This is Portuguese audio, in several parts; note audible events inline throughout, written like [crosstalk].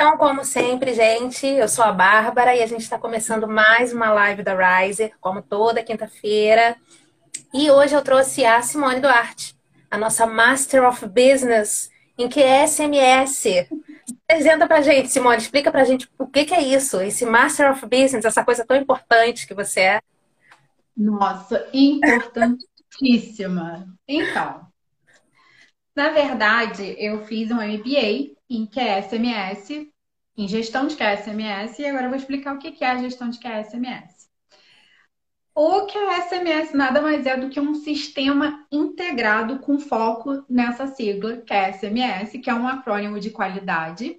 Então, como sempre, gente, eu sou a Bárbara e a gente está começando mais uma live da Riser, como toda quinta-feira. E hoje eu trouxe a Simone Duarte, a nossa Master of Business em que SMS. Apresenta pra gente, Simone, explica pra gente o que, que é isso, esse Master of Business, essa coisa tão importante que você é. Nossa, importantíssima. Então, na verdade, eu fiz um MBA em QSMS, em gestão de QSMS, e agora eu vou explicar o que é a gestão de QSMS. O QSMS nada mais é do que um sistema integrado com foco nessa sigla QSMS, que é um acrônimo de qualidade,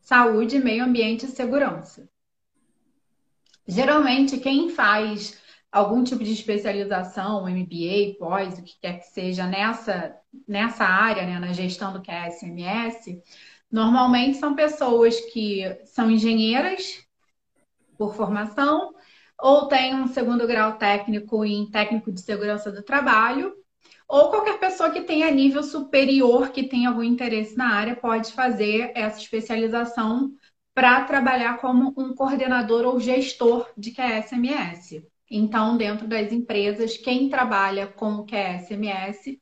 saúde, meio ambiente e segurança. Geralmente, quem faz algum tipo de especialização, MBA, pós, o que quer que seja nessa, nessa área, né, na gestão do QSMS, Normalmente são pessoas que são engenheiras por formação ou têm um segundo grau técnico em técnico de segurança do trabalho, ou qualquer pessoa que tenha nível superior, que tenha algum interesse na área, pode fazer essa especialização para trabalhar como um coordenador ou gestor de QSMS. Então, dentro das empresas, quem trabalha com QSMS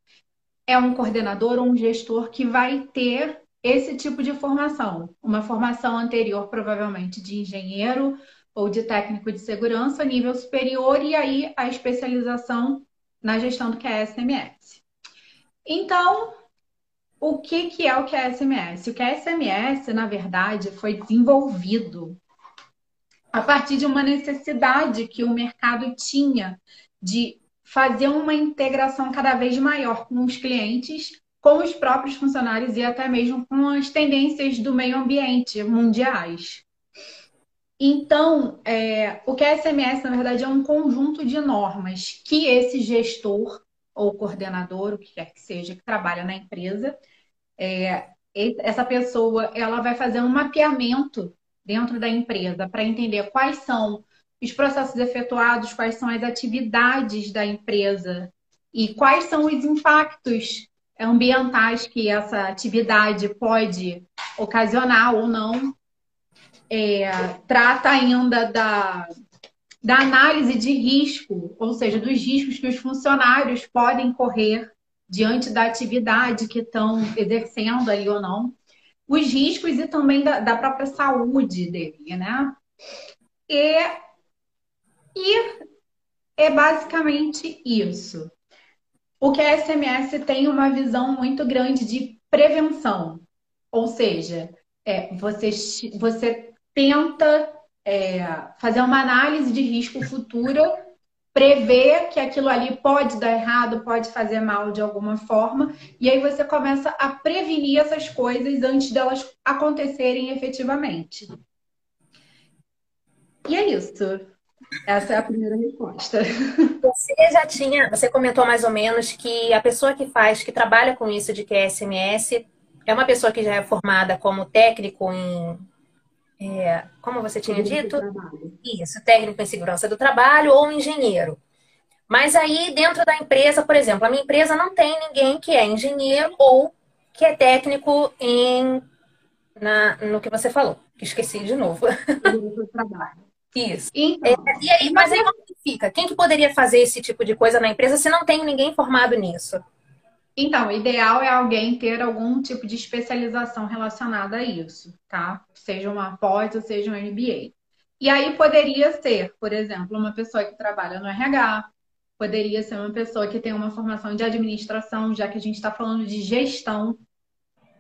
é um coordenador ou um gestor que vai ter esse tipo de formação. Uma formação anterior, provavelmente, de engenheiro ou de técnico de segurança, nível superior, e aí a especialização na gestão do QSMS. Então, o que, que é o QSMS? O QSMS, na verdade, foi desenvolvido a partir de uma necessidade que o mercado tinha de fazer uma integração cada vez maior com os clientes com os próprios funcionários e até mesmo com as tendências do meio ambiente mundiais. Então, é, o que é SMS, na verdade, é um conjunto de normas que esse gestor ou coordenador, o que quer que seja, que trabalha na empresa, é, essa pessoa ela vai fazer um mapeamento dentro da empresa para entender quais são os processos efetuados, quais são as atividades da empresa e quais são os impactos ambientais que essa atividade pode ocasionar ou não. É, trata ainda da, da análise de risco, ou seja, dos riscos que os funcionários podem correr diante da atividade que estão exercendo ali ou não, os riscos e também da, da própria saúde dele, né? E, e é basicamente isso o que a SMS tem uma visão muito grande de prevenção. Ou seja, é, você, você tenta é, fazer uma análise de risco futuro, prever que aquilo ali pode dar errado, pode fazer mal de alguma forma, e aí você começa a prevenir essas coisas antes delas acontecerem efetivamente. E é isso. Essa é a primeira resposta. Você já tinha, você comentou mais ou menos que a pessoa que faz, que trabalha com isso de QSMS, é uma pessoa que já é formada como técnico em. É, como você tinha dito? Isso, técnico em segurança do trabalho ou engenheiro. Mas aí, dentro da empresa, por exemplo, a minha empresa não tem ninguém que é engenheiro ou que é técnico em, na, no que você falou, que esqueci de novo. trabalho. Isso. Então, é, e aí, mas aí como fica? Quem que poderia fazer esse tipo de coisa na empresa se não tem ninguém formado nisso? Então, o ideal é alguém ter algum tipo de especialização relacionada a isso, tá? Seja uma pós ou seja um MBA. E aí poderia ser, por exemplo, uma pessoa que trabalha no RH, poderia ser uma pessoa que tem uma formação de administração, já que a gente está falando de gestão.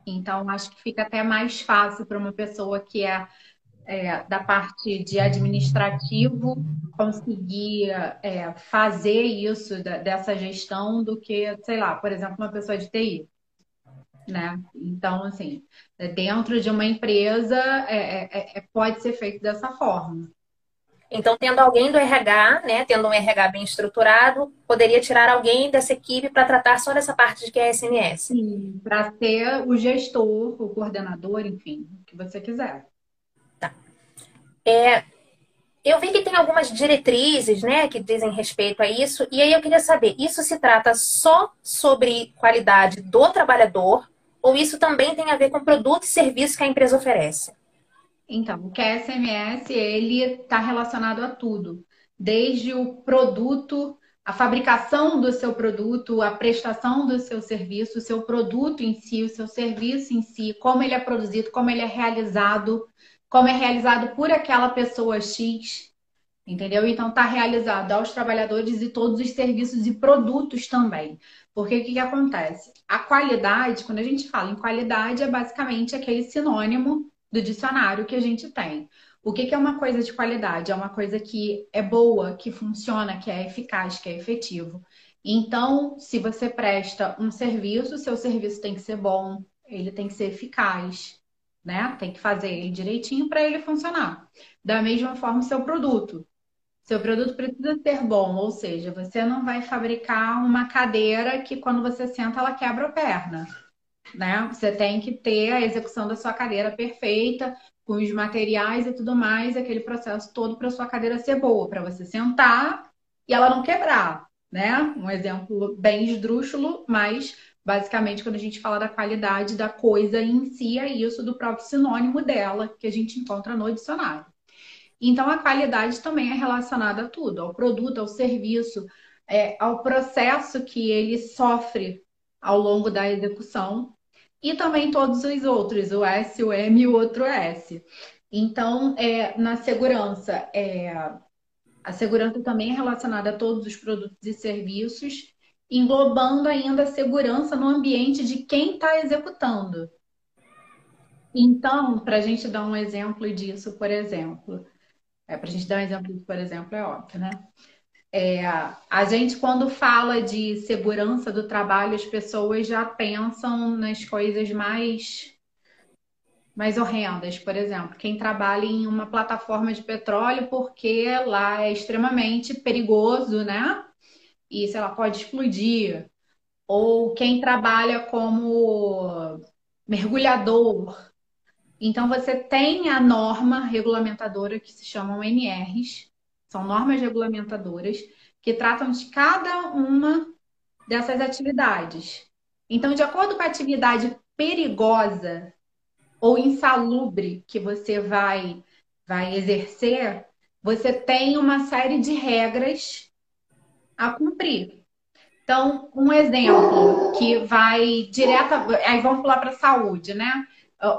Então, acho que fica até mais fácil para uma pessoa que é é, da parte de administrativo conseguir é, fazer isso, da, dessa gestão, do que, sei lá, por exemplo, uma pessoa de TI. Né? Então, assim, dentro de uma empresa é, é, é pode ser feito dessa forma. Então, tendo alguém do RH, né, tendo um RH bem estruturado, poderia tirar alguém dessa equipe para tratar só dessa parte de que é SMS. Sim, para ser o gestor, o coordenador, enfim, o que você quiser. É, eu vi que tem algumas diretrizes, né, que dizem respeito a isso, e aí eu queria saber, isso se trata só sobre qualidade do trabalhador ou isso também tem a ver com produto e serviço que a empresa oferece? Então, o QSMS, ele está relacionado a tudo, desde o produto, a fabricação do seu produto, a prestação do seu serviço, o seu produto em si, o seu serviço em si, como ele é produzido, como ele é realizado, como é realizado por aquela pessoa X, entendeu? Então, está realizado aos trabalhadores e todos os serviços e produtos também. Porque o que, que acontece? A qualidade, quando a gente fala em qualidade, é basicamente aquele sinônimo do dicionário que a gente tem. O que, que é uma coisa de qualidade? É uma coisa que é boa, que funciona, que é eficaz, que é efetivo. Então, se você presta um serviço, seu serviço tem que ser bom, ele tem que ser eficaz, né? Tem que fazer ele direitinho para ele funcionar. Da mesma forma, seu produto. Seu produto precisa ser bom, ou seja, você não vai fabricar uma cadeira que quando você senta ela quebra a perna né? Você tem que ter a execução da sua cadeira perfeita, com os materiais e tudo mais, aquele processo todo para sua cadeira ser boa, para você sentar e ela não quebrar, né? Um exemplo bem esdrúxulo, mas basicamente quando a gente fala da qualidade da coisa em si, é isso do próprio sinônimo dela que a gente encontra no dicionário. Então a qualidade também é relacionada a tudo, ao produto, ao serviço, é, ao processo que ele sofre ao longo da execução e também todos os outros, o S, o M e o outro S. Então, é, na segurança, é, a segurança também é relacionada a todos os produtos e serviços, englobando ainda a segurança no ambiente de quem está executando. Então, para a gente dar um exemplo disso, por exemplo, é, para a gente dar um exemplo disso, por exemplo, é óbvio, né? É, a gente, quando fala de segurança do trabalho, as pessoas já pensam nas coisas mais, mais horrendas. Por exemplo, quem trabalha em uma plataforma de petróleo, porque lá é extremamente perigoso, né? E, sei lá, pode explodir. Ou quem trabalha como mergulhador. Então, você tem a norma regulamentadora que se chamam NRs, são normas regulamentadoras que tratam de cada uma dessas atividades. Então, de acordo com a atividade perigosa ou insalubre que você vai, vai exercer, você tem uma série de regras a cumprir. Então, um exemplo que vai direto. Aí vamos pular para a saúde, né?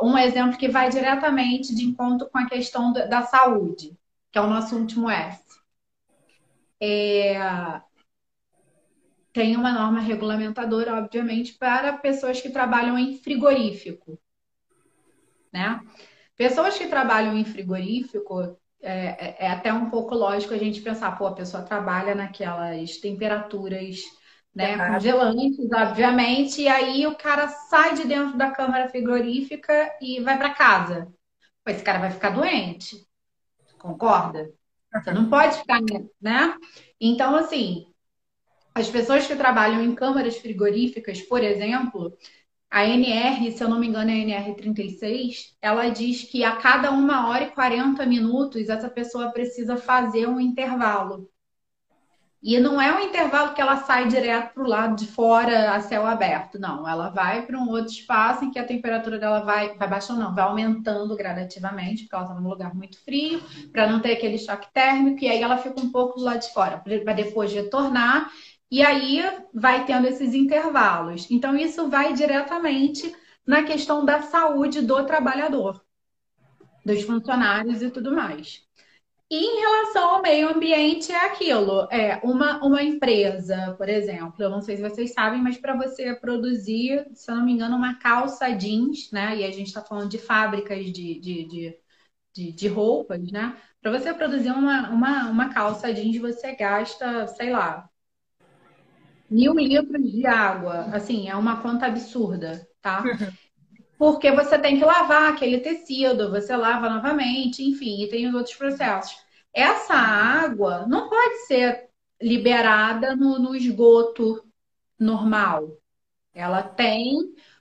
Um exemplo que vai diretamente de encontro com a questão da saúde que é o nosso último S. É... Tem uma norma regulamentadora, obviamente, para pessoas que trabalham em frigorífico. Né? Pessoas que trabalham em frigorífico, é, é, é até um pouco lógico a gente pensar, pô, a pessoa trabalha naquelas temperaturas né, é congelantes, obviamente, e aí o cara sai de dentro da câmara frigorífica e vai para casa. Esse cara vai ficar doente. Concorda? Você não pode ficar, né? Então, assim, as pessoas que trabalham em câmaras frigoríficas, por exemplo, a NR, se eu não me engano, é a NR36, ela diz que a cada uma hora e 40 minutos essa pessoa precisa fazer um intervalo. E não é um intervalo que ela sai direto para o lado de fora a céu aberto, não. Ela vai para um outro espaço em que a temperatura dela vai, vai baixando, não, vai aumentando gradativamente, porque ela está num lugar muito frio, para não ter aquele choque térmico, e aí ela fica um pouco do lado de fora, para depois retornar, e aí vai tendo esses intervalos. Então, isso vai diretamente na questão da saúde do trabalhador, dos funcionários e tudo mais. E em relação ao meio ambiente, é aquilo. É uma, uma empresa, por exemplo, eu não sei se vocês sabem, mas para você produzir, se eu não me engano, uma calça jeans, né? E a gente está falando de fábricas de, de, de, de, de roupas, né? Para você produzir uma, uma, uma calça jeans, você gasta, sei lá, mil litros de água. Assim, é uma conta absurda, tá? [laughs] porque você tem que lavar aquele tecido, você lava novamente, enfim, e tem os outros processos. Essa água não pode ser liberada no, no esgoto normal. Ela tem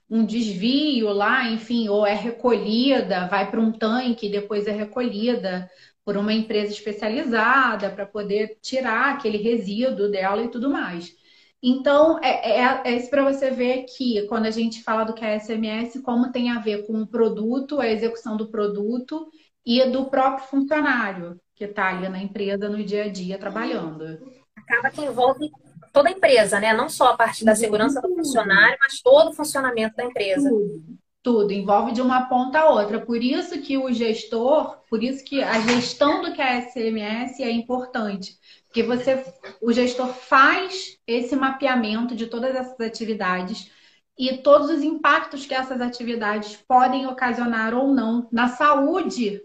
um desvio lá, enfim, ou é recolhida, vai para um tanque, depois é recolhida por uma empresa especializada para poder tirar aquele resíduo dela e tudo mais. Então, é, é, é isso para você ver que quando a gente fala do que é SMS, como tem a ver com o produto, a execução do produto e do próprio funcionário que está ali na empresa no dia a dia trabalhando. Acaba que envolve toda a empresa, né? Não só a parte da segurança do funcionário, mas todo o funcionamento da empresa. Tudo, tudo, envolve de uma ponta a outra. Por isso que o gestor, por isso que a gestão do QSMS é importante. Porque você, o gestor faz esse mapeamento de todas essas atividades e todos os impactos que essas atividades podem ocasionar ou não na saúde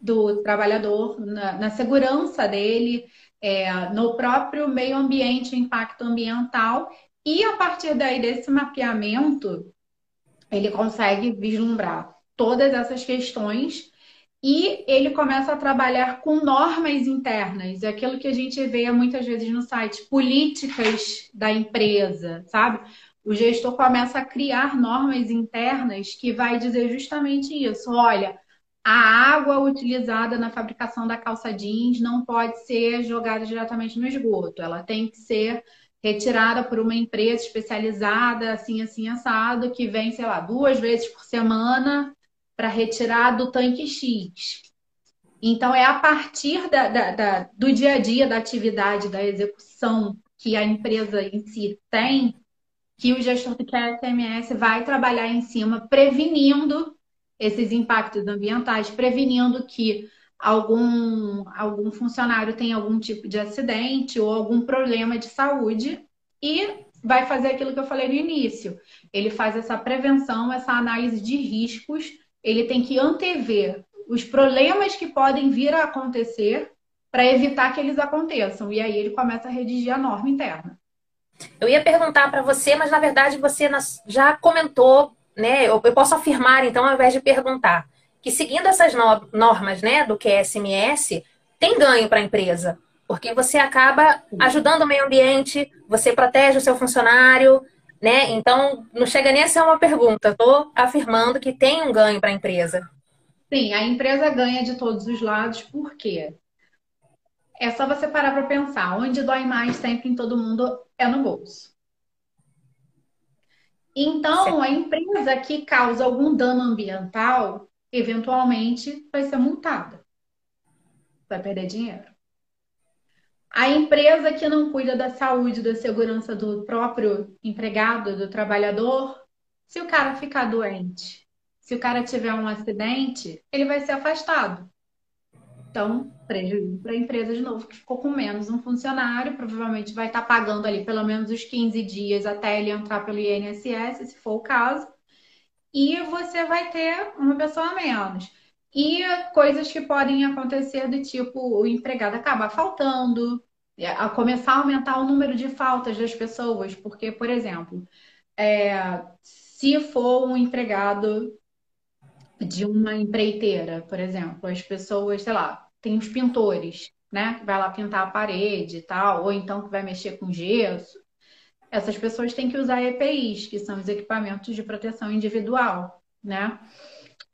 do trabalhador, na, na segurança dele, é, no próprio meio ambiente, impacto ambiental, e a partir daí desse mapeamento, ele consegue vislumbrar todas essas questões e ele começa a trabalhar com normas internas, é aquilo que a gente vê muitas vezes no site, políticas da empresa, sabe? O gestor começa a criar normas internas que vai dizer justamente isso. Olha, a água utilizada na fabricação da calça jeans não pode ser jogada diretamente no esgoto. Ela tem que ser retirada por uma empresa especializada, assim, assim, assado, que vem, sei lá, duas vezes por semana para retirar do tanque X. Então, é a partir da, da, da, do dia a dia da atividade, da execução que a empresa em si tem, que o gestor do QSMS vai trabalhar em cima, prevenindo esses impactos ambientais, prevenindo que algum, algum funcionário tenha algum tipo de acidente ou algum problema de saúde e vai fazer aquilo que eu falei no início. Ele faz essa prevenção, essa análise de riscos, ele tem que antever os problemas que podem vir a acontecer para evitar que eles aconteçam. E aí ele começa a redigir a norma interna. Eu ia perguntar para você, mas na verdade você já comentou né, eu posso afirmar, então, ao invés de perguntar, que seguindo essas no normas né, do QSMS, tem ganho para a empresa, porque você acaba ajudando o meio ambiente, você protege o seu funcionário, né? Então, não chega nem a ser uma pergunta, estou afirmando que tem um ganho para a empresa. Sim, a empresa ganha de todos os lados, por quê? É só você parar para pensar, onde dói mais sempre em todo mundo é no bolso. Então, a empresa que causa algum dano ambiental, eventualmente vai ser multada. Vai perder dinheiro. A empresa que não cuida da saúde, da segurança do próprio empregado, do trabalhador, se o cara ficar doente, se o cara tiver um acidente, ele vai ser afastado. Então, prejuízo para a empresa de novo, que ficou com menos um funcionário, provavelmente vai estar tá pagando ali pelo menos os 15 dias até ele entrar pelo INSS, se for o caso, e você vai ter uma pessoa a menos. E coisas que podem acontecer do tipo o empregado acabar faltando, a começar a aumentar o número de faltas das pessoas, porque, por exemplo, é, se for um empregado de uma empreiteira, por exemplo, as pessoas, sei lá, tem os pintores, né? Que vai lá pintar a parede e tal, ou então que vai mexer com gesso. Essas pessoas têm que usar EPIs, que são os equipamentos de proteção individual, né?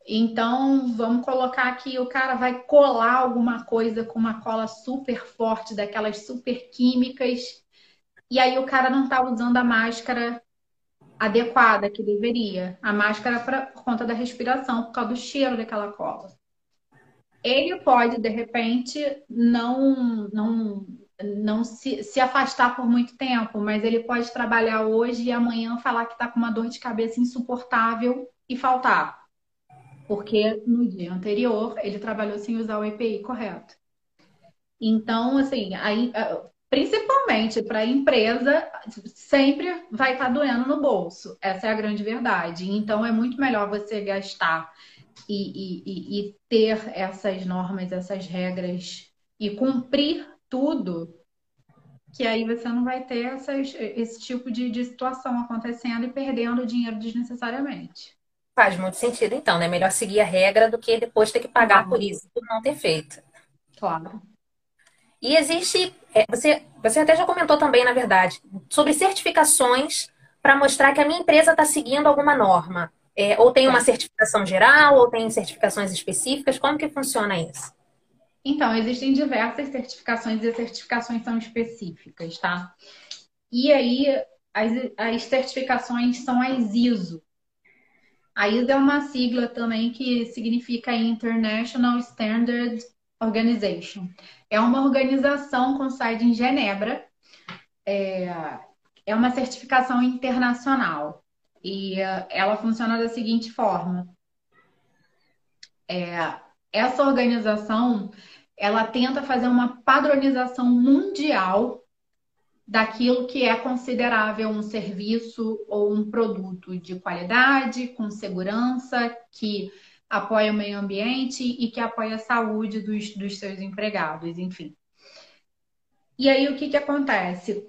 Então, vamos colocar que o cara vai colar alguma coisa com uma cola super forte, daquelas super químicas, e aí o cara não está usando a máscara adequada que deveria. A máscara pra, por conta da respiração, por causa do cheiro daquela cola ele pode, de repente, não, não, não se, se afastar por muito tempo, mas ele pode trabalhar hoje e amanhã falar que está com uma dor de cabeça insuportável e faltar. Porque no dia anterior ele trabalhou sem usar o EPI correto. Então, assim, aí, principalmente para a empresa, sempre vai estar tá doendo no bolso. Essa é a grande verdade. Então, é muito melhor você gastar e, e, e ter essas normas, essas regras e cumprir tudo, que aí você não vai ter esse tipo de, de situação acontecendo e perdendo dinheiro desnecessariamente. Faz muito sentido, então, né? Melhor seguir a regra do que depois ter que pagar por isso, por não ter feito. Claro. E existe, é, você, você até já comentou também, na verdade, sobre certificações para mostrar que a minha empresa está seguindo alguma norma. É, ou tem uma certificação geral, ou tem certificações específicas? Como que funciona isso? Então, existem diversas certificações e as certificações são específicas, tá? E aí, as, as certificações são as ISO. A ISO é uma sigla também que significa International Standard Organization. É uma organização com sede em Genebra. É, é uma certificação internacional. E uh, ela funciona da seguinte forma. É, essa organização ela tenta fazer uma padronização mundial daquilo que é considerável um serviço ou um produto de qualidade, com segurança, que apoia o meio ambiente e que apoia a saúde dos, dos seus empregados, enfim. E aí o que, que acontece?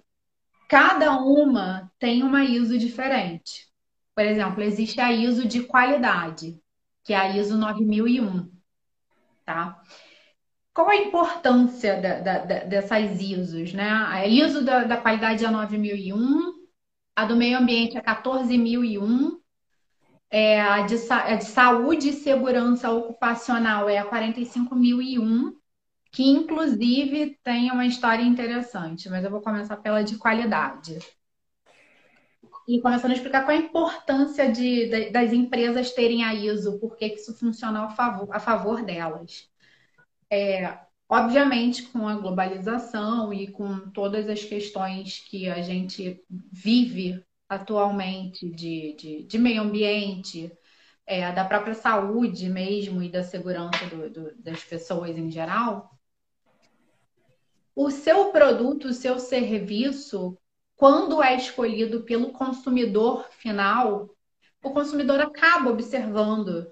Cada uma tem uma ISO diferente. Por exemplo, existe a ISO de qualidade, que é a ISO 9001, tá? Qual a importância da, da, da, dessas ISOs, né? A ISO da, da qualidade é a 9001, a do meio ambiente é 14001, é, a, de, a de saúde e segurança ocupacional é a 45001, que inclusive tem uma história interessante, mas eu vou começar pela de qualidade. E começando a explicar qual a importância de, de das empresas terem a ISO, por que isso funciona a favor, a favor delas. É, obviamente, com a globalização e com todas as questões que a gente vive atualmente de, de, de meio ambiente, é, da própria saúde mesmo e da segurança do, do, das pessoas em geral, o seu produto, o seu serviço, quando é escolhido pelo consumidor final, o consumidor acaba observando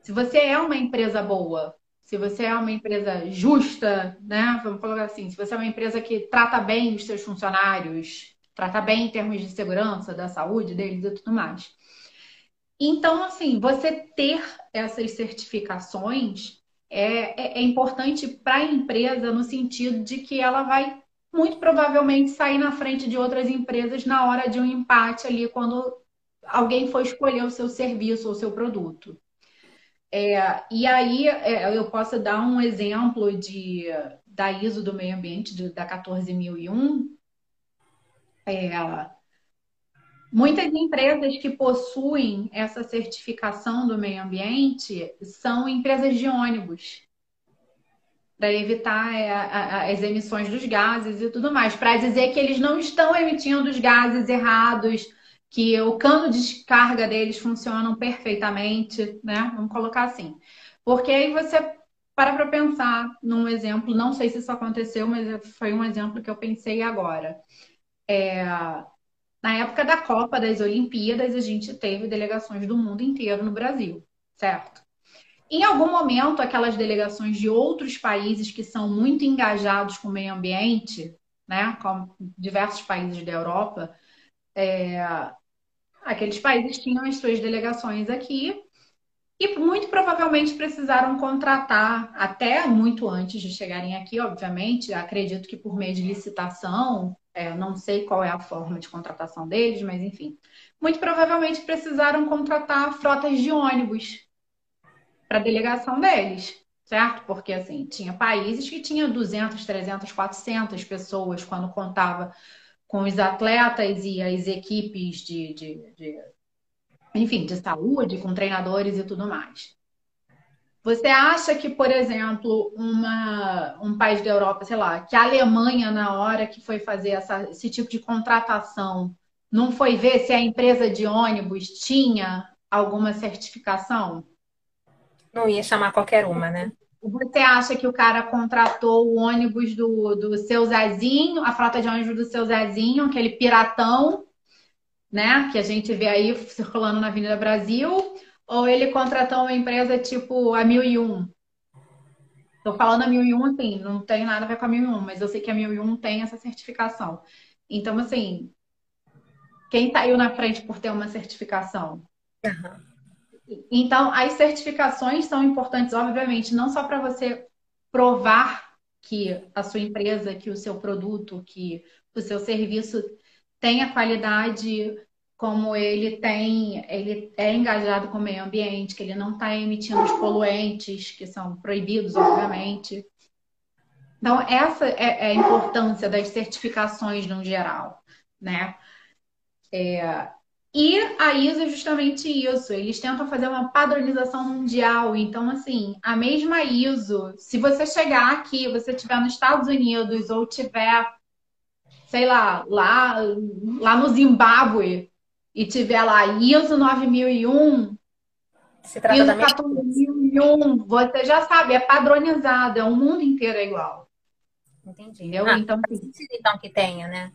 se você é uma empresa boa, se você é uma empresa justa, né? Vamos colocar assim, se você é uma empresa que trata bem os seus funcionários, trata bem em termos de segurança, da saúde deles e tudo mais. Então, assim, você ter essas certificações é, é, é importante para a empresa no sentido de que ela vai muito provavelmente sair na frente de outras empresas na hora de um empate ali, quando alguém for escolher o seu serviço ou o seu produto. É, e aí é, eu posso dar um exemplo de, da ISO do meio ambiente, de, da 14001. É, muitas empresas que possuem essa certificação do meio ambiente são empresas de ônibus, para evitar é, as emissões dos gases e tudo mais, para dizer que eles não estão emitindo os gases errados que o cano de descarga deles funcionam perfeitamente, né? Vamos colocar assim. Porque aí você para para pensar num exemplo, não sei se isso aconteceu, mas foi um exemplo que eu pensei agora. É, na época da Copa, das Olimpíadas, a gente teve delegações do mundo inteiro no Brasil, certo? Em algum momento, aquelas delegações de outros países que são muito engajados com o meio ambiente, né, como diversos países da Europa, é, Aqueles países tinham as suas delegações aqui e muito provavelmente precisaram contratar, até muito antes de chegarem aqui, obviamente, acredito que por meio de licitação, é, não sei qual é a forma de contratação deles, mas enfim, muito provavelmente precisaram contratar frotas de ônibus para a delegação deles, certo? Porque assim, tinha países que tinham 200, 300, 400 pessoas quando contava com os atletas e as equipes de, de, de, enfim, de saúde, com treinadores e tudo mais. Você acha que, por exemplo, uma, um país da Europa, sei lá, que a Alemanha, na hora que foi fazer essa, esse tipo de contratação, não foi ver se a empresa de ônibus tinha alguma certificação? Não ia chamar qualquer uma, né? Você acha que o cara contratou o ônibus do, do seu Zezinho, a frota de ônibus do seu Zezinho, aquele piratão, né? Que a gente vê aí circulando na Avenida Brasil, ou ele contratou uma empresa tipo a 1001? Estou falando a 1001, assim, não tem nada a ver com a 1001, mas eu sei que a 1001 tem essa certificação. Então, assim, quem saiu na frente por ter uma certificação? Uhum. Então, as certificações são importantes, obviamente, não só para você provar que a sua empresa, que o seu produto, que o seu serviço tem a qualidade como ele tem, ele é engajado com o meio ambiente, que ele não está emitindo os poluentes que são proibidos, obviamente. Então, essa é, é a importância das certificações no geral, né? É, E a ISO é justamente isso. Eles tentam fazer uma padronização mundial. Então, assim, a mesma ISO, se você chegar aqui, você estiver nos Estados Unidos ou tiver, sei lá, lá, lá no Zimbábue e tiver lá ISO 9001, se trata ISO da 14001, você já sabe, é padronizado, é o mundo inteiro é igual. Entendi. Entendeu? Ah, então, assim, então que tenha, né?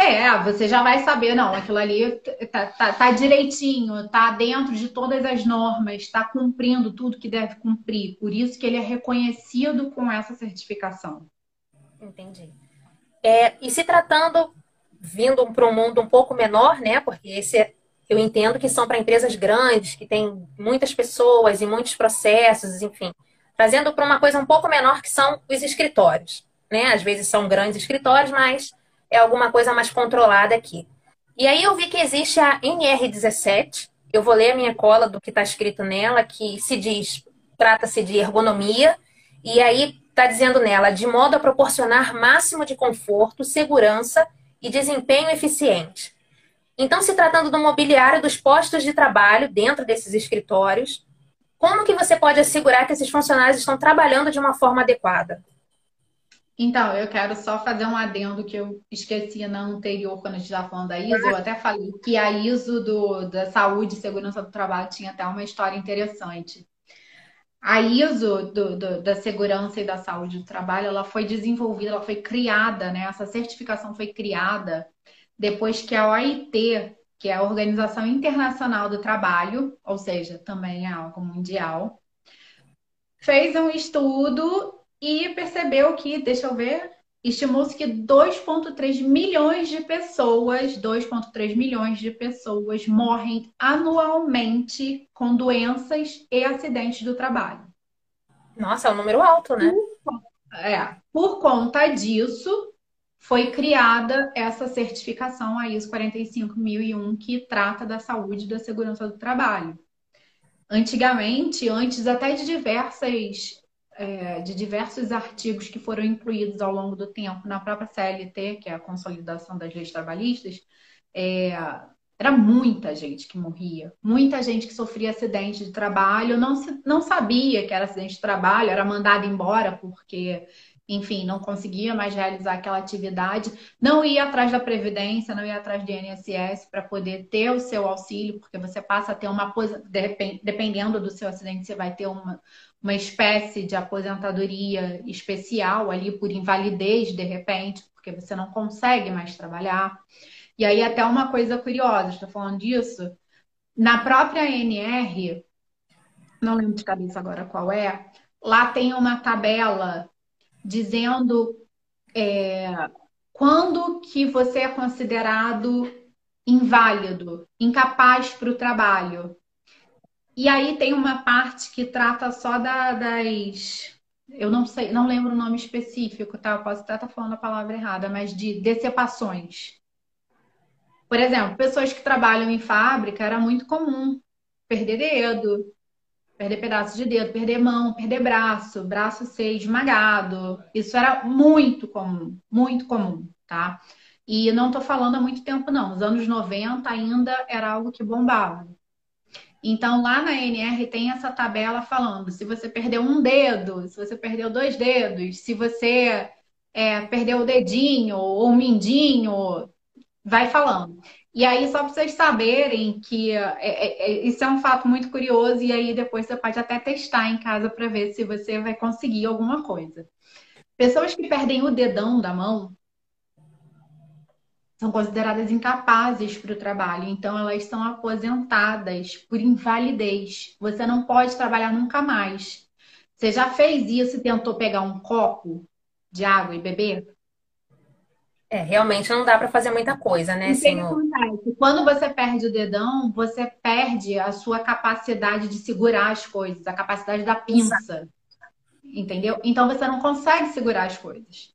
É, você já vai saber, não, aquilo ali tá, tá, tá, direitinho, tá dentro de todas as normas, está cumprindo tudo que deve cumprir. Por isso que ele é reconhecido com essa certificação. Entendi. É, e se tratando, vindo para um mundo um pouco menor, né? Porque esse é, eu entendo que são para empresas grandes, que tem muitas pessoas e muitos processos, enfim. Trazendo para uma coisa um pouco menor, que são os escritórios. Né? Às vezes são grandes escritórios, mas é alguma coisa mais controlada aqui. E aí eu vi que existe a NR17. Eu vou ler a minha cola do que está escrito nela, que se diz, trata-se de ergonomia, e aí está dizendo nela, de modo a proporcionar máximo de conforto, segurança e desempenho eficiente. Então, se tratando do mobiliário dos postos de trabalho dentro desses escritórios, como que você pode assegurar que esses funcionários estão trabalhando de uma forma adequada? Então, eu quero só fazer um adendo que eu esqueci na anterior, quando a gente estava falando da ISO. Eu até falei que a ISO do, da saúde e segurança do trabalho tinha até uma história interessante. A ISO do, do, da segurança e da saúde do trabalho, ela foi desenvolvida, ela foi criada, né? Essa certificação foi criada depois que a OIT, que é a Organização Internacional do Trabalho, ou seja, também é algo mundial, fez um estudo e percebeu que, deixa eu ver, estimou-se que 2,3 milhões de pessoas, 2,3 milhões de pessoas morrem anualmente com doenças e acidentes do trabalho. Nossa, é um número alto, né? É. Por conta disso, foi criada essa certificação, a ISO 45001, que trata da saúde e da segurança do trabalho. Antigamente, antes até de diversas é, de diversos artigos que foram incluídos ao longo do tempo na própria CLT, que é a Consolidação das Leis Trabalhistas, é, era muita gente que morria, muita gente que sofria acidente de trabalho, não, se, não sabia que era acidente de trabalho, era mandado embora porque enfim, não conseguia mais realizar aquela atividade, não ia atrás da Previdência, não ia atrás do INSS para poder ter o seu auxílio, porque você passa a ter uma dependendo do seu acidente, você vai ter uma, uma espécie de aposentadoria especial ali por invalidez, de repente, porque você não consegue mais trabalhar. E aí, até uma coisa curiosa, estou falando disso, na própria ANR, não lembro de cabeça agora qual é, lá tem uma tabela dizendo é, quando que você é considerado inválido, incapaz para o trabalho. E aí tem uma parte que trata só da, das. Eu não sei, não lembro o nome específico, tá? Eu posso até estar falando a palavra errada, mas de decepações. Por exemplo, pessoas que trabalham em fábrica era muito comum perder dedo, perder pedaços de dedo, perder mão, perder braço, braço ser esmagado. Isso era muito comum, muito comum, tá? E não estou falando há muito tempo, não. Nos anos 90 ainda era algo que bombava. Então, lá na NR tem essa tabela falando se você perdeu um dedo, se você perdeu dois dedos, se você é, perdeu o dedinho ou o mindinho, vai falando. E aí, só para vocês saberem que é, é, é, isso é um fato muito curioso, e aí depois você pode até testar em casa para ver se você vai conseguir alguma coisa. Pessoas que perdem o dedão da mão, são consideradas incapazes para o trabalho, então elas são aposentadas por invalidez. Você não pode trabalhar nunca mais. Você já fez isso e tentou pegar um copo de água e beber? É, realmente não dá para fazer muita coisa, né? O acontece? Quando você perde o dedão, você perde a sua capacidade de segurar as coisas, a capacidade da pinça. Entendeu? Então você não consegue segurar as coisas.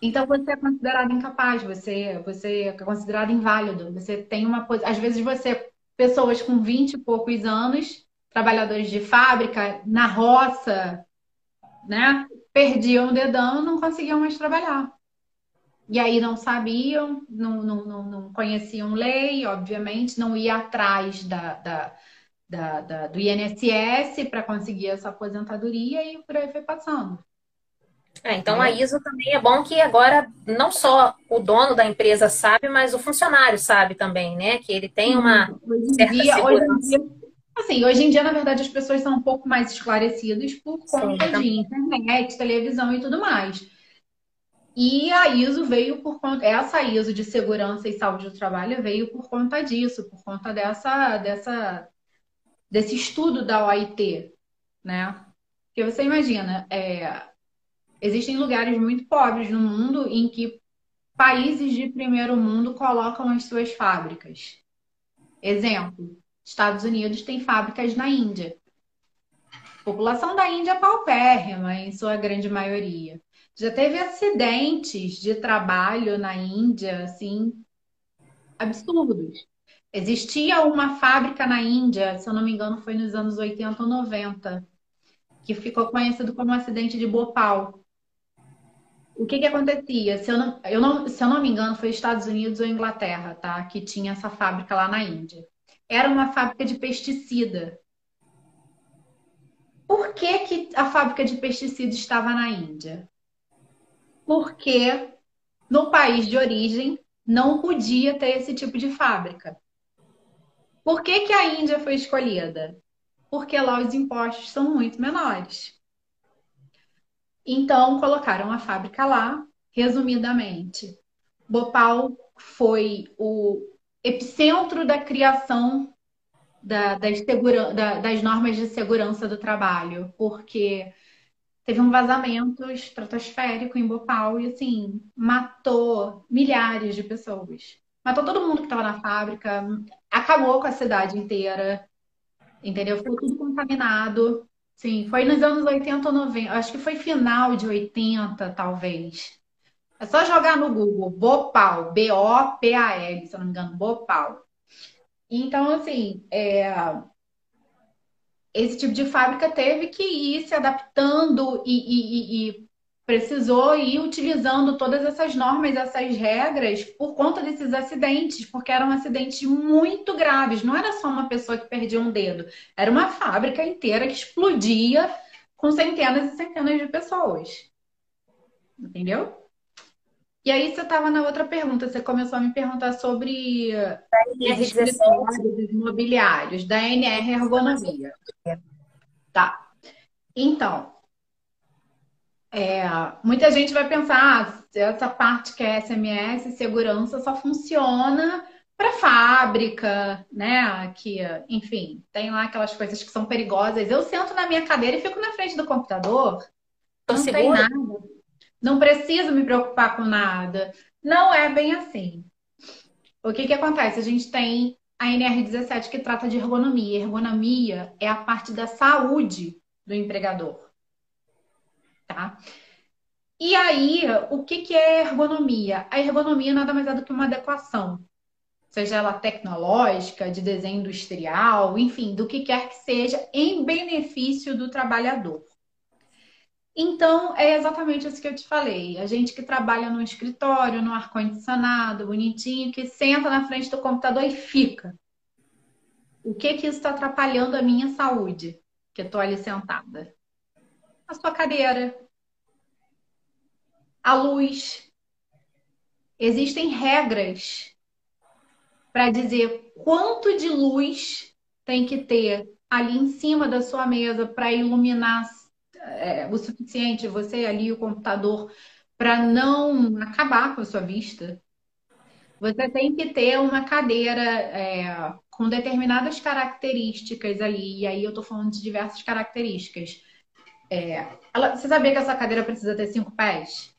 Então você é considerado incapaz, você, você é considerado inválido. Você tem uma às vezes você pessoas com 20 e poucos anos, trabalhadores de fábrica, na roça, né? Perdiam o dedão, não conseguiam mais trabalhar. E aí não sabiam, não, não, não, não conheciam lei, obviamente, não ia atrás da, da, da, da do INSS para conseguir essa aposentadoria e por aí foi passando. É, então a ISO também é bom que agora não só o dono da empresa sabe, mas o funcionário sabe também, né? Que ele tem uma hoje certa dia, segurança. Hoje dia, assim, hoje em dia, na verdade, as pessoas são um pouco mais esclarecidas por conta Sim, de internet, televisão e tudo mais. E a ISO veio por conta, essa ISO de segurança e saúde do trabalho veio por conta disso, por conta dessa, dessa, desse estudo da OIT, né? Porque você imagina, é, existem lugares muito pobres no mundo em que países de primeiro mundo colocam as suas fábricas. Exemplo, Estados Unidos tem fábricas na Índia. A população da Índia é paupérrima, em sua grande maioria. Já teve acidentes de trabalho na Índia, assim, absurdos. Existia uma fábrica na Índia, se eu não me engano, foi nos anos 80 ou 90, que ficou conhecido como acidente de Bhopal. O que que acontecia? Se eu não, eu não, se eu não me engano, foi Estados Unidos ou Inglaterra, tá? Que tinha essa fábrica lá na Índia. Era uma fábrica de pesticida. Por que, que a fábrica de pesticida estava na Índia? Porque no país de origem não podia ter esse tipo de fábrica. Por que, que a Índia foi escolhida? Porque lá os impostos são muito menores. Então, colocaram a fábrica lá, resumidamente. Bhopal foi o epicentro da criação da, das, segura, da, das normas de segurança do trabalho, porque teve um vazamento estratosférico em Bhopal e, assim, matou milhares de pessoas. Matou todo mundo que estava na fábrica, acabou com a cidade inteira, entendeu? Ficou tudo contaminado. Sim, foi nos anos 80 ou 90, acho que foi final de 80, talvez. É só jogar no Google, Bhopal, B-O-P-A-L, se eu não me engano, Bhopal. Então, assim, é, esse tipo de fábrica teve que ir se adaptando e, e, e, precisou ir utilizando todas essas normas, essas regras por conta desses acidentes, porque eram acidentes muito graves. Não era só uma pessoa que perdia um dedo, era uma fábrica inteira que explodia com centenas e centenas de pessoas. Entendeu? E aí você estava na outra pergunta, você começou a me perguntar sobre escritórios imobiliários, da NR Ergonomia. Tá. Então, é, muita gente vai pensar, ah, essa parte que é SMS, segurança, só funciona para fábrica, né? Que, enfim, tem lá aquelas coisas que são perigosas. Eu sento na minha cadeira e fico na frente do computador. Tô não segura? tem nada não preciso me preocupar com nada. Não é bem assim. O que, que acontece? A gente tem a NR17 que trata de ergonomia. Ergonomia é a parte da saúde do empregador. Tá? E aí, o que, que é ergonomia? A ergonomia nada mais é do que uma adequação, seja ela tecnológica, de desenho industrial, enfim, do que quer que seja, em benefício do trabalhador. Então, é exatamente isso que eu te falei. A gente que trabalha no escritório, no ar-condicionado, bonitinho, que senta na frente do computador e fica. O que que isso está atrapalhando a minha saúde? Que eu estou ali sentada. A sua cadeira. A luz. Existem regras para dizer quanto de luz tem que ter ali em cima da sua mesa para iluminar é, o suficiente, você ali, o computador, para não acabar com a sua vista. Você tem que ter uma cadeira é, com determinadas características ali, e aí eu estou falando de diversas características. É, ela, você sabia que essa cadeira precisa ter cinco pés?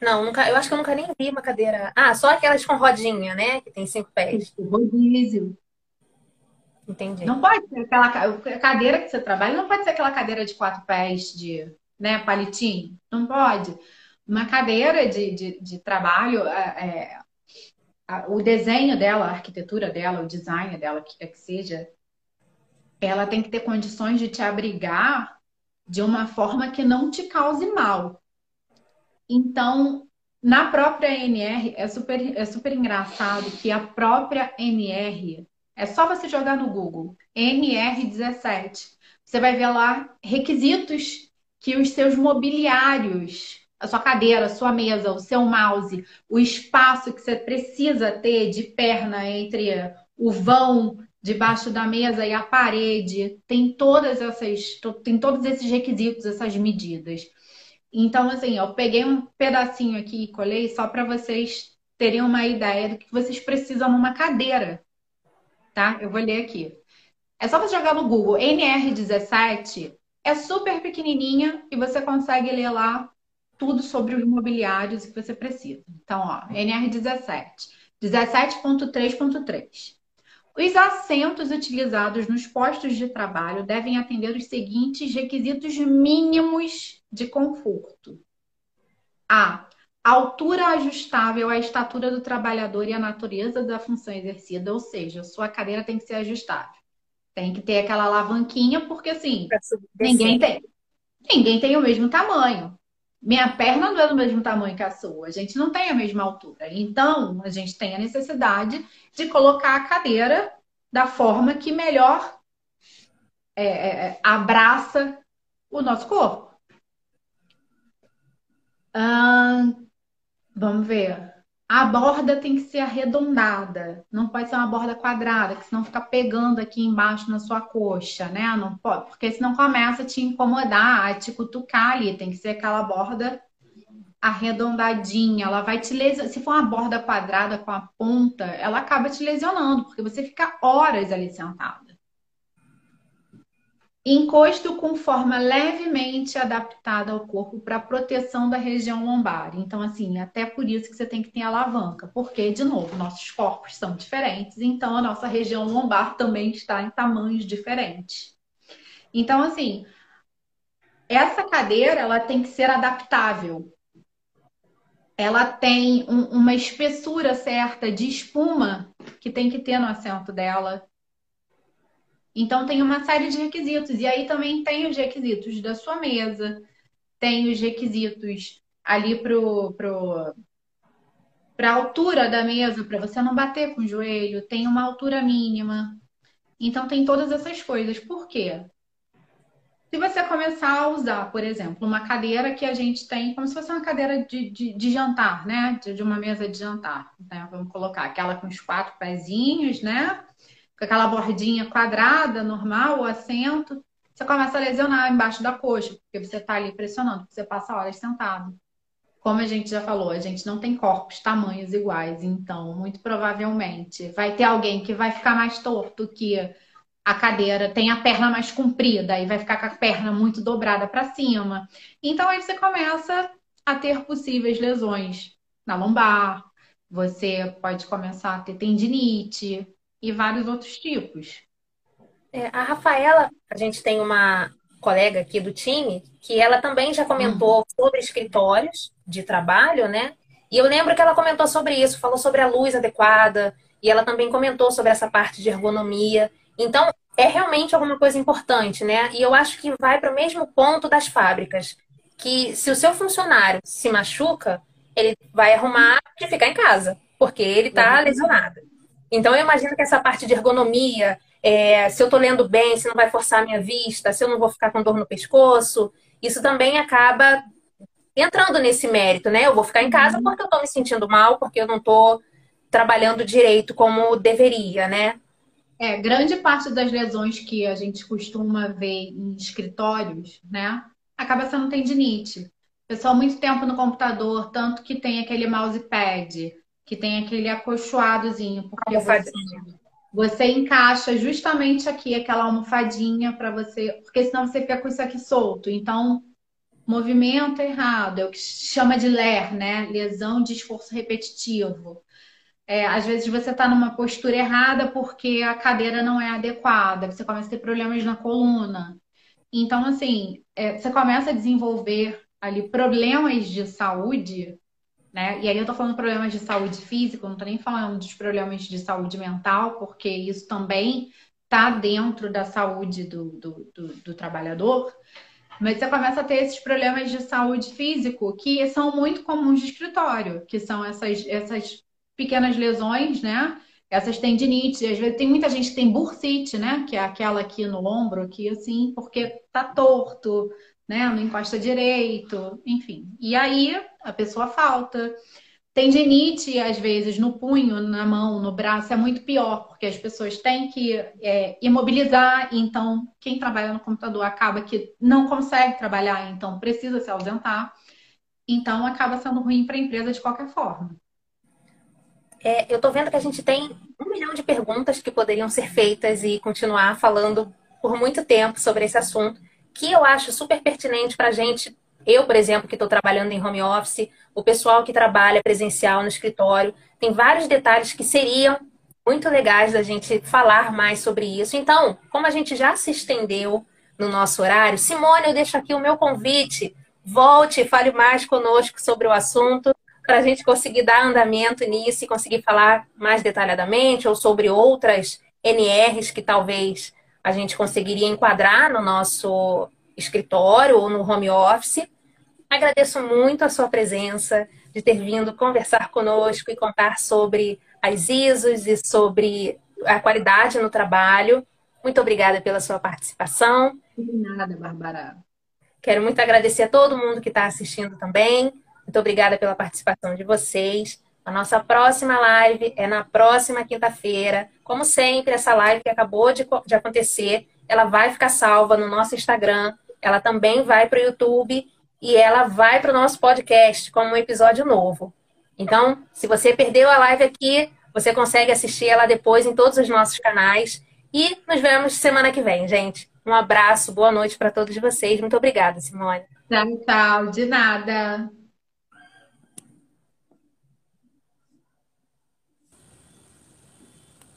Não, nunca, eu acho que eu nunca nem vi uma cadeira. Ah, só aquelas com rodinha, né? Que tem cinco pés. Rodízio. Entendi. Não pode ser aquela cadeira que você trabalha, não pode ser aquela cadeira de quatro pés de né, palitinho. Não pode. Uma cadeira de, de, de trabalho, é, é, o desenho dela, a arquitetura dela, o design dela, que quer que seja, ela tem que ter condições de te abrigar de uma forma que não te cause mal. Então, na própria NR, é super, é super engraçado que a própria NR, é só você jogar no Google, NR17, você vai ver lá requisitos que os seus mobiliários, a sua cadeira, a sua mesa, o seu mouse, o espaço que você precisa ter de perna entre o vão debaixo da mesa e a parede, tem todas essas, tem todos esses requisitos, essas medidas. Então, assim, eu peguei um pedacinho aqui e colei só para vocês terem uma ideia do que vocês precisam numa cadeira, tá? Eu vou ler aqui. É só você jogar no Google NR17, é super pequenininha e você consegue ler lá tudo sobre os imobiliários que você precisa. Então, ó, NR17, 17.3.3. Os assentos utilizados nos postos de trabalho devem atender os seguintes requisitos mínimos de conforto: A. Altura ajustável à estatura do trabalhador e à natureza da função exercida, ou seja, sua cadeira tem que ser ajustável. Tem que ter aquela alavanquinha, porque assim, ninguém tem. Ninguém tem o mesmo tamanho. Minha perna não é do mesmo tamanho que a sua, a gente não tem a mesma altura. Então, a gente tem a necessidade de colocar a cadeira da forma que melhor é, é, é abraça o nosso corpo. Vamos ver. A borda tem que ser arredondada, não pode ser uma borda quadrada, que senão fica pegando aqui embaixo na sua coxa, né? Não pode, porque senão começa a te incomodar, a te cutucar ali. Tem que ser aquela borda arredondadinha, ela vai te lesionar. Se for uma borda quadrada com a ponta, ela acaba te lesionando, porque você fica horas ali sentado. Encosto com forma levemente adaptada ao corpo para proteção da região lombar. Então, assim, até por isso que você tem que ter alavanca, porque, de novo, nossos corpos são diferentes, então a nossa região lombar também está em tamanhos diferentes. Então, assim, essa cadeira ela tem que ser adaptável. Ela tem um, uma espessura certa de espuma que tem que ter no assento dela então tem uma série de requisitos. E aí também tem os requisitos da sua mesa, tem os requisitos ali pro, pro, para a altura da mesa, para você não bater com o joelho, tem uma altura mínima. Então tem todas essas coisas. Por quê? Se você começar a usar, por exemplo, uma cadeira que a gente tem, como se fosse uma cadeira de, de, de jantar, né? De, de, uma mesa de jantar. Né? Vamos colocar aquela com os quatro pezinhos, né? Com aquela bordinha quadrada, normal, o assento, você começa a lesionar embaixo da coxa, porque você está ali pressionando, porque você passa horas sentado. Como a gente já falou, a gente não tem corpos, tamanhos iguais, então, muito provavelmente, vai ter alguém que vai ficar mais torto que a cadeira, tem a perna mais comprida, e vai ficar com a perna muito dobrada para cima. Então, aí você começa a ter possíveis lesões na lombar, você pode começar a ter tendinite, e vários outros tipos. É, a Rafaela, a gente tem uma colega aqui do time que ela também já comentou uhum. sobre escritórios de trabalho, né? E eu lembro que ela comentou sobre isso, falou sobre a luz adequada, e ela também comentou sobre essa parte de ergonomia. Então, é realmente alguma coisa importante, né? E eu acho que vai para o mesmo ponto das fábricas, que se o seu funcionário se machuca, ele vai arrumar de ficar em casa, porque ele está lesionado. Então, eu imagino que essa parte de ergonomia, é, se eu estou lendo bem, se não vai forçar a minha vista, se eu não vou ficar com dor no pescoço, isso também acaba entrando nesse mérito, né? Eu vou ficar em casa uhum. porque eu estou me sentindo mal, porque eu não estou trabalhando direito como deveria, né? É, grande parte das lesões que a gente costuma ver em escritórios, né, acaba sendo tendinite. Pessoal muito tempo no computador, tanto que tem aquele mousepad, que tem aquele acolchoadozinho, porque você, você encaixa justamente aqui aquela almofadinha para você, porque senão você fica com isso aqui solto. Então, movimento errado, é o que chama de LER, né? Lesão de esforço repetitivo. É, às vezes você está numa postura errada porque a cadeira não é adequada, você começa a ter problemas na coluna. Então, assim, é, você começa a desenvolver ali problemas de saúde né? E aí eu tô falando problemas de saúde física, não tô nem falando dos problemas de saúde mental, porque isso também tá dentro da saúde do, do, do, do trabalhador. Mas você começa a ter esses problemas de saúde físico que são muito comuns de escritório, que são essas, essas pequenas lesões, né? Essas tendinites, às vezes tem muita gente que tem bursite, né? Que é aquela aqui no ombro, aqui assim, porque tá torto, né? Não encosta direito, enfim. E aí a pessoa falta. Tendinite, às vezes, no punho, na mão, no braço, é muito pior, porque as pessoas têm que é, imobilizar, então quem trabalha no computador acaba que não consegue trabalhar, então precisa se ausentar. Então acaba sendo ruim para a empresa de qualquer forma. É, eu estou vendo que a gente tem um milhão de perguntas que poderiam ser feitas e continuar falando por muito tempo sobre esse assunto, que eu acho super pertinente para a gente eu, por exemplo, que estou trabalhando em home office, o pessoal que trabalha presencial no escritório, tem vários detalhes que seriam muito legais da gente falar mais sobre isso. Então, como a gente já se estendeu no nosso horário, Simone, eu deixo aqui o meu convite. Volte e fale mais conosco sobre o assunto para a gente conseguir dar andamento nisso e conseguir falar mais detalhadamente ou sobre outras NRs que talvez a gente conseguiria enquadrar no nosso escritório ou no home office. Agradeço muito a sua presença, de ter vindo conversar conosco e contar sobre as ISOs e sobre a qualidade no trabalho. Muito obrigada pela sua participação. De nada, Bárbara. Quero muito agradecer a todo mundo que está assistindo também. Muito obrigada pela participação de vocês. A nossa próxima live é na próxima quinta-feira. Como sempre, essa live que acabou de, de acontecer, ela vai ficar salva no nosso Instagram. Ela também vai para o YouTube e ela vai para o nosso podcast como um episódio novo. Então, se você perdeu a live aqui, você consegue assistir ela depois em todos os nossos canais. E nos vemos semana que vem, gente. Um abraço, boa noite para todos vocês. Muito obrigada, Simone. Tchau, tchau. De nada.